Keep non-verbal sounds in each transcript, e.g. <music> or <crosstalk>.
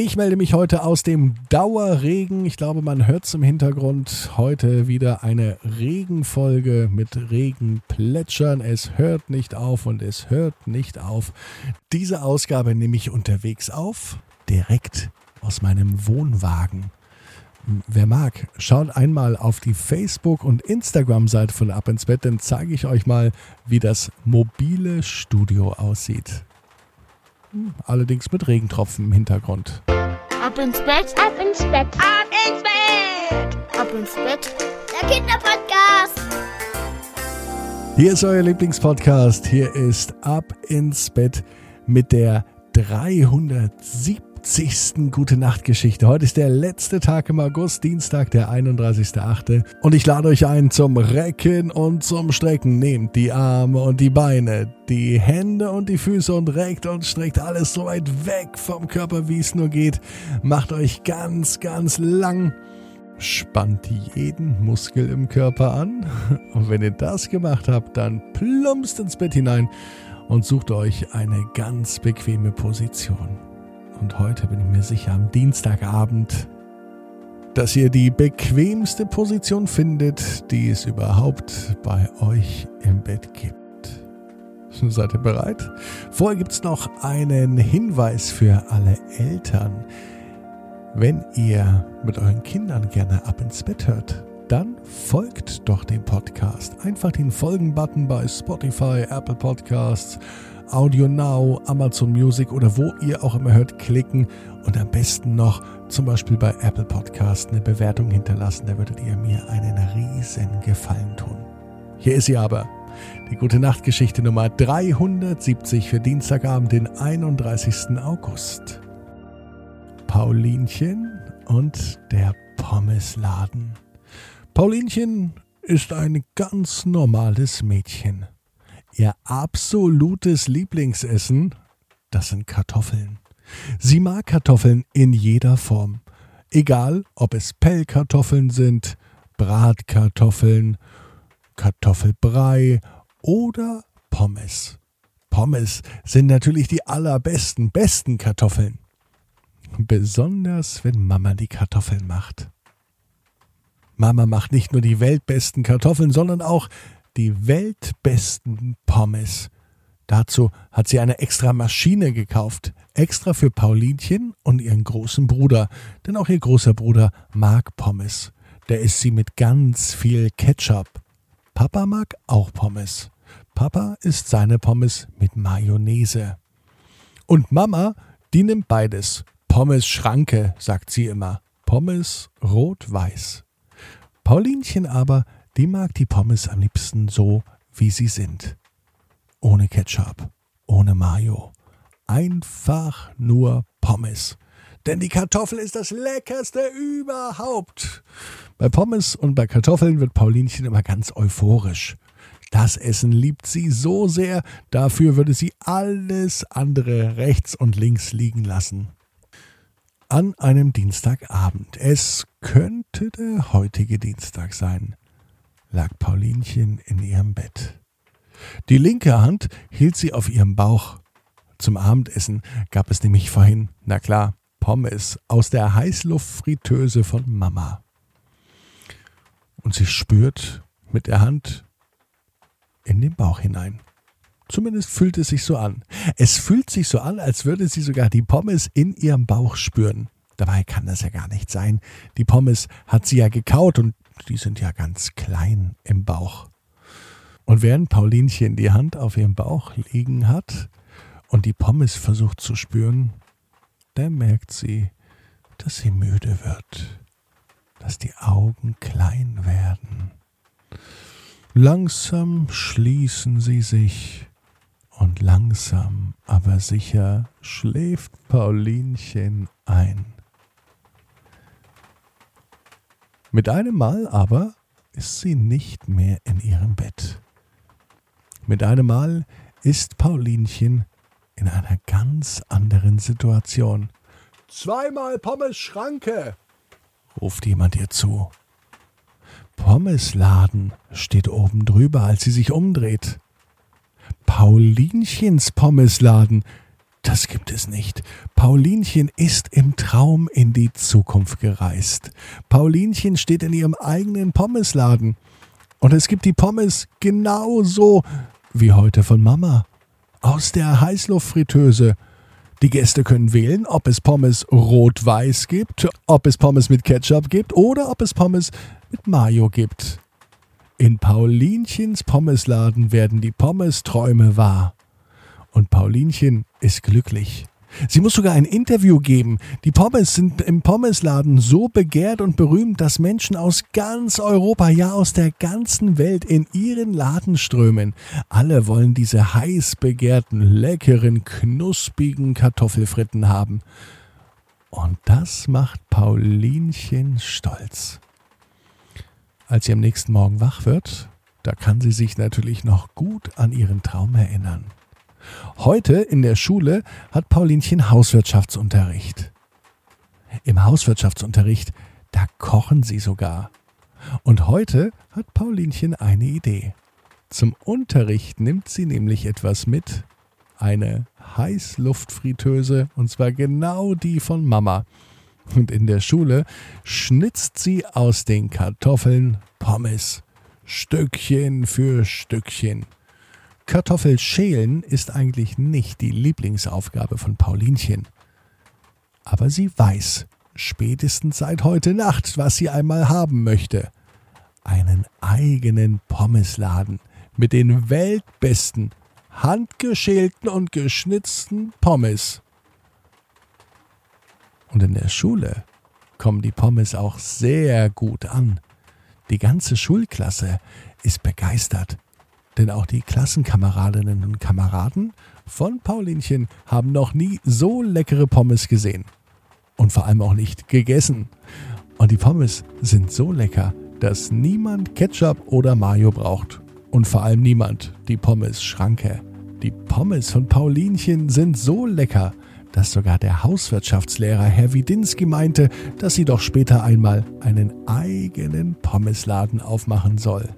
Ich melde mich heute aus dem Dauerregen. Ich glaube, man hört es im Hintergrund. Heute wieder eine Regenfolge mit Regenplätschern. Es hört nicht auf und es hört nicht auf. Diese Ausgabe nehme ich unterwegs auf, direkt aus meinem Wohnwagen. Wer mag, schaut einmal auf die Facebook- und Instagram-Seite von Ab ins Bett, dann zeige ich euch mal, wie das mobile Studio aussieht. Allerdings mit Regentropfen im Hintergrund. Ab ins Bett, ab ins Bett, ab ins Bett, ab ins Bett. Der Kinderpodcast. Hier ist euer Lieblingspodcast. Hier ist Ab ins Bett mit der 307 70. Gute Nacht Geschichte. Heute ist der letzte Tag im August, Dienstag, der 31.8. Und ich lade euch ein zum Recken und zum Strecken. Nehmt die Arme und die Beine, die Hände und die Füße und reckt und streckt alles so weit weg vom Körper, wie es nur geht. Macht euch ganz, ganz lang. Spannt jeden Muskel im Körper an. <laughs> Und wenn ihr das gemacht habt, dann plumpst ins Bett hinein und sucht euch eine ganz bequeme Position. Und heute bin ich mir sicher am Dienstagabend, dass ihr die bequemste Position findet, die es überhaupt bei euch im Bett gibt. Seid ihr bereit? Vorher gibt es noch einen Hinweis für alle Eltern. Wenn ihr mit euren Kindern gerne ab ins Bett hört, dann folgt doch dem Podcast. Einfach den Folgen-Button bei Spotify, Apple Podcasts Audio Now, Amazon Music oder wo ihr auch immer hört, klicken und am besten noch zum Beispiel bei Apple Podcast eine Bewertung hinterlassen. Da würdet ihr mir einen riesen Gefallen tun. Hier ist sie aber. Die gute Nachtgeschichte Nummer 370 für Dienstagabend, den 31. August. Paulinchen und der Pommesladen. Paulinchen ist ein ganz normales Mädchen. Ihr absolutes Lieblingsessen, das sind Kartoffeln. Sie mag Kartoffeln in jeder Form. Egal, ob es Pellkartoffeln sind, Bratkartoffeln, Kartoffelbrei oder Pommes. Pommes sind natürlich die allerbesten, besten Kartoffeln. Besonders wenn Mama die Kartoffeln macht. Mama macht nicht nur die weltbesten Kartoffeln, sondern auch die weltbesten Pommes. Dazu hat sie eine extra Maschine gekauft, extra für Paulinchen und ihren großen Bruder, denn auch ihr großer Bruder mag Pommes. Der isst sie mit ganz viel Ketchup. Papa mag auch Pommes. Papa isst seine Pommes mit Mayonnaise. Und Mama, die nimmt beides. Pommes Schranke, sagt sie immer. Pommes rot-weiß. Paulinchen aber die mag die Pommes am liebsten so, wie sie sind. Ohne Ketchup, ohne Mayo. Einfach nur Pommes. Denn die Kartoffel ist das leckerste überhaupt. Bei Pommes und bei Kartoffeln wird Paulinchen immer ganz euphorisch. Das Essen liebt sie so sehr, dafür würde sie alles andere rechts und links liegen lassen. An einem Dienstagabend. Es könnte der heutige Dienstag sein lag Paulinchen in ihrem Bett. Die linke Hand hielt sie auf ihrem Bauch. Zum Abendessen gab es nämlich vorhin, na klar, Pommes aus der Heißluftfritteuse von Mama. Und sie spürt mit der Hand in den Bauch hinein. Zumindest fühlt es sich so an. Es fühlt sich so an, als würde sie sogar die Pommes in ihrem Bauch spüren. Dabei kann das ja gar nicht sein. Die Pommes hat sie ja gekaut und die sind ja ganz klein im Bauch. Und während Paulinchen die Hand auf ihrem Bauch liegen hat und die Pommes versucht zu spüren, da merkt sie, dass sie müde wird, dass die Augen klein werden. Langsam schließen sie sich und langsam, aber sicher schläft Paulinchen ein. Mit einem Mal aber ist sie nicht mehr in ihrem Bett. Mit einem Mal ist Paulinchen in einer ganz anderen Situation. Zweimal Pommes Schranke, ruft jemand ihr zu. Pommesladen steht oben drüber, als sie sich umdreht. Paulinchens Pommesladen, Das gibt es nicht. Paulinchen ist im Traum in die Zukunft gereist. Paulinchen steht in ihrem eigenen Pommesladen. Und es gibt die Pommes genauso wie heute von Mama. Aus der Heißluftfritteuse. Die Gäste können wählen, ob es Pommes rot-weiß gibt, ob es Pommes mit Ketchup gibt oder ob es Pommes mit Mayo gibt. In Paulinchens Pommesladen werden die Pommes-Träume wahr. Und Paulinchen ist glücklich. Sie muss sogar ein Interview geben. Die Pommes sind im Pommesladen so begehrt und berühmt, dass Menschen aus ganz Europa, ja aus der ganzen Welt in ihren Laden strömen. Alle wollen diese heiß begehrten, leckeren, knusprigen Kartoffelfritten haben. Und das macht Paulinchen stolz. Als sie am nächsten Morgen wach wird, da kann sie sich natürlich noch gut an ihren Traum erinnern. Heute in der Schule hat Paulinchen Hauswirtschaftsunterricht. Im Hauswirtschaftsunterricht, da kochen sie sogar. Und heute hat Paulinchen eine Idee. Zum Unterricht nimmt sie nämlich etwas mit. Eine Heißluftfritteuse, und zwar genau die von Mama. Und in der Schule schnitzt sie aus den Kartoffeln Pommes. Stückchen für Stückchen. Kartoffelschälen ist eigentlich nicht die Lieblingsaufgabe von Paulinchen. Aber sie weiß, spätestens seit heute Nacht, was sie einmal haben möchte. Einen eigenen Pommesladen mit den weltbesten, handgeschälten und geschnitzten Pommes. Und in der Schule kommen die Pommes auch sehr gut an. Die ganze Schulklasse ist begeistert denn auch die Klassenkameradinnen und Kameraden von Paulinchen haben noch nie so leckere Pommes gesehen. Und vor allem auch nicht gegessen. Und die Pommes sind so lecker, dass niemand Ketchup oder Mayo braucht. Und vor allem niemand die Pommes-Schranke. Die Pommes von Paulinchen sind so lecker, dass sogar der Hauswirtschaftslehrer Herr Widinski meinte, dass sie doch später einmal einen eigenen Pommesladen aufmachen soll.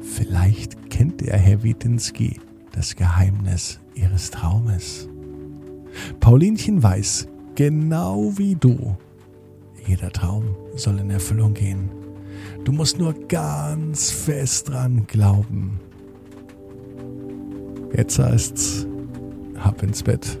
Vielleicht kennt der Herr Widinski das Geheimnis ihres Traumes. Paulinchen weiß, genau wie du, jeder Traum soll in Erfüllung gehen. Du musst nur ganz fest dran glauben. Jetzt heißt's, hab ins Bett,